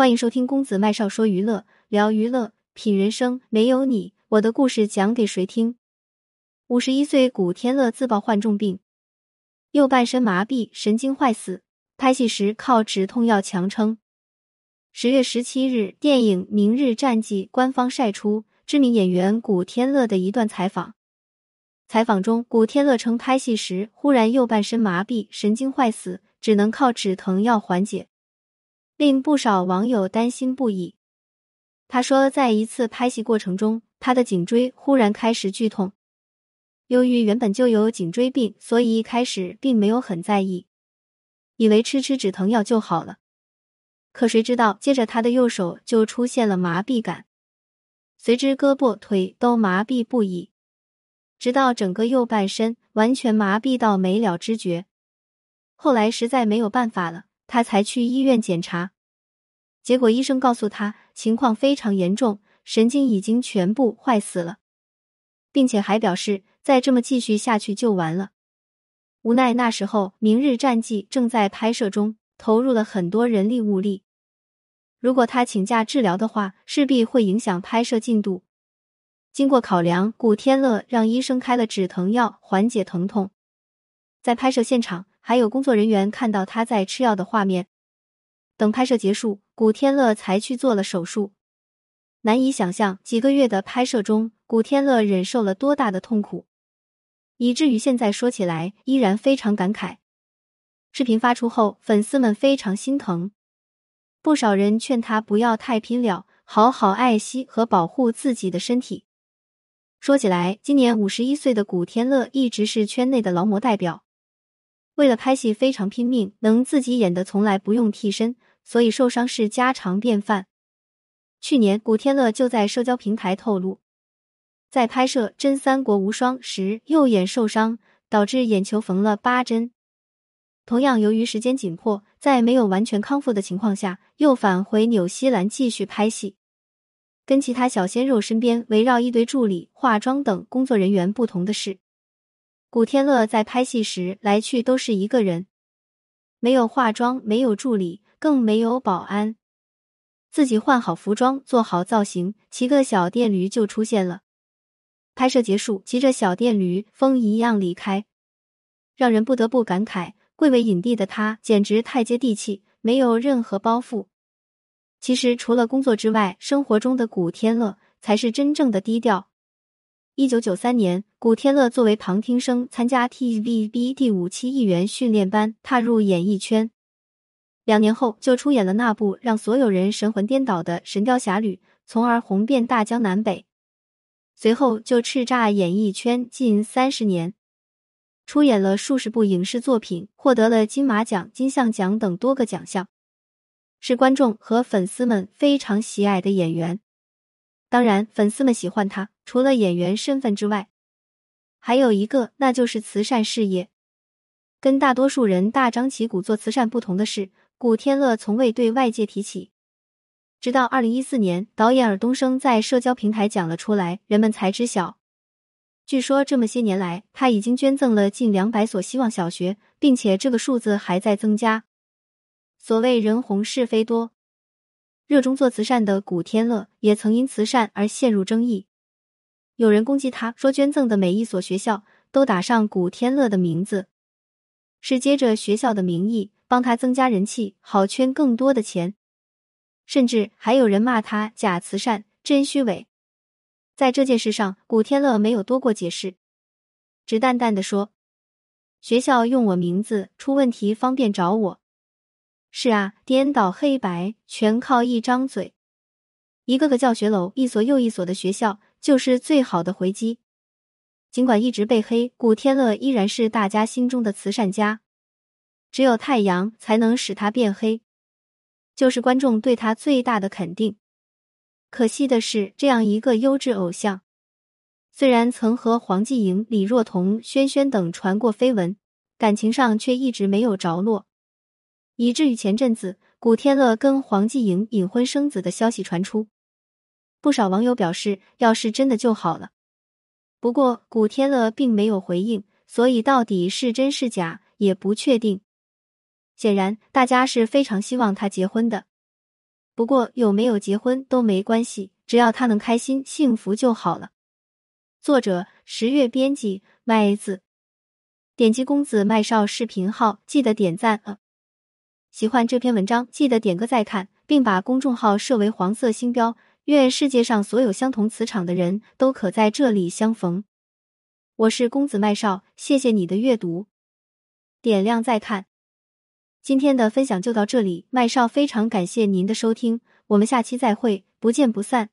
欢迎收听公子麦少说娱乐，聊娱乐，品人生。没有你，我的故事讲给谁听？五十一岁古天乐自曝患重病，右半身麻痹，神经坏死，拍戏时靠止痛药强撑。十月十七日，电影《明日战记》官方晒出知名演员古天乐的一段采访。采访中，古天乐称拍戏时忽然右半身麻痹，神经坏死，只能靠止疼药缓解。令不少网友担心不已。他说，在一次拍戏过程中，他的颈椎忽然开始剧痛。由于原本就有颈椎病，所以一开始并没有很在意，以为吃吃止疼药就好了。可谁知道，接着他的右手就出现了麻痹感，随之胳膊腿都麻痹不已，直到整个右半身完全麻痹到没了知觉。后来实在没有办法了。他才去医院检查，结果医生告诉他情况非常严重，神经已经全部坏死了，并且还表示再这么继续下去就完了。无奈那时候《明日战记》正在拍摄中，投入了很多人力物力，如果他请假治疗的话，势必会影响拍摄进度。经过考量，古天乐让医生开了止疼药缓解疼痛，在拍摄现场。还有工作人员看到他在吃药的画面。等拍摄结束，古天乐才去做了手术。难以想象，几个月的拍摄中，古天乐忍受了多大的痛苦，以至于现在说起来依然非常感慨。视频发出后，粉丝们非常心疼，不少人劝他不要太拼了，好好爱惜和保护自己的身体。说起来，今年五十一岁的古天乐一直是圈内的劳模代表。为了拍戏非常拼命，能自己演的从来不用替身，所以受伤是家常便饭。去年古天乐就在社交平台透露，在拍摄《真三国无双》时右眼受伤，导致眼球缝了八针。同样，由于时间紧迫，在没有完全康复的情况下，又返回纽西兰继续拍戏。跟其他小鲜肉身边围绕一堆助理、化妆等工作人员不同的是。古天乐在拍戏时来去都是一个人，没有化妆，没有助理，更没有保安，自己换好服装，做好造型，骑个小电驴就出现了。拍摄结束，骑着小电驴风一样离开，让人不得不感慨，贵为影帝的他简直太接地气，没有任何包袱。其实除了工作之外，生活中的古天乐才是真正的低调。一九九三年，古天乐作为旁听生参加 TVB 第五期艺员训练班，踏入演艺圈。两年后，就出演了那部让所有人神魂颠倒的《神雕侠侣》，从而红遍大江南北。随后就叱咤演艺圈近三十年，出演了数十部影视作品，获得了金马奖、金像奖等多个奖项，是观众和粉丝们非常喜爱的演员。当然，粉丝们喜欢他，除了演员身份之外，还有一个，那就是慈善事业。跟大多数人大张旗鼓做慈善不同的是，古天乐从未对外界提起。直到二零一四年，导演尔冬升在社交平台讲了出来，人们才知晓。据说这么些年来，他已经捐赠了近两百所希望小学，并且这个数字还在增加。所谓人红是非多。热衷做慈善的古天乐也曾因慈善而陷入争议，有人攻击他说捐赠的每一所学校都打上古天乐的名字，是接着学校的名义帮他增加人气，好圈更多的钱，甚至还有人骂他假慈善、真虚伪。在这件事上，古天乐没有多过解释，只淡淡的说：“学校用我名字出问题，方便找我。”是啊，颠倒黑白全靠一张嘴。一个个教学楼，一所又一所的学校，就是最好的回击。尽管一直被黑，古天乐依然是大家心中的慈善家。只有太阳才能使他变黑，就是观众对他最大的肯定。可惜的是，这样一个优质偶像，虽然曾和黄继莹、李若彤、轩轩等传过绯闻，感情上却一直没有着落。以至于前阵子古天乐跟黄继莹隐婚生子的消息传出，不少网友表示，要是真的就好了。不过古天乐并没有回应，所以到底是真是假也不确定。显然，大家是非常希望他结婚的。不过有没有结婚都没关系，只要他能开心幸福就好了。作者：十月，编辑：麦子。点击公子麦少视频号，记得点赞啊！喜欢这篇文章，记得点个再看，并把公众号设为黄色星标。愿世界上所有相同磁场的人都可在这里相逢。我是公子麦少，谢谢你的阅读，点亮再看。今天的分享就到这里，麦少非常感谢您的收听，我们下期再会，不见不散。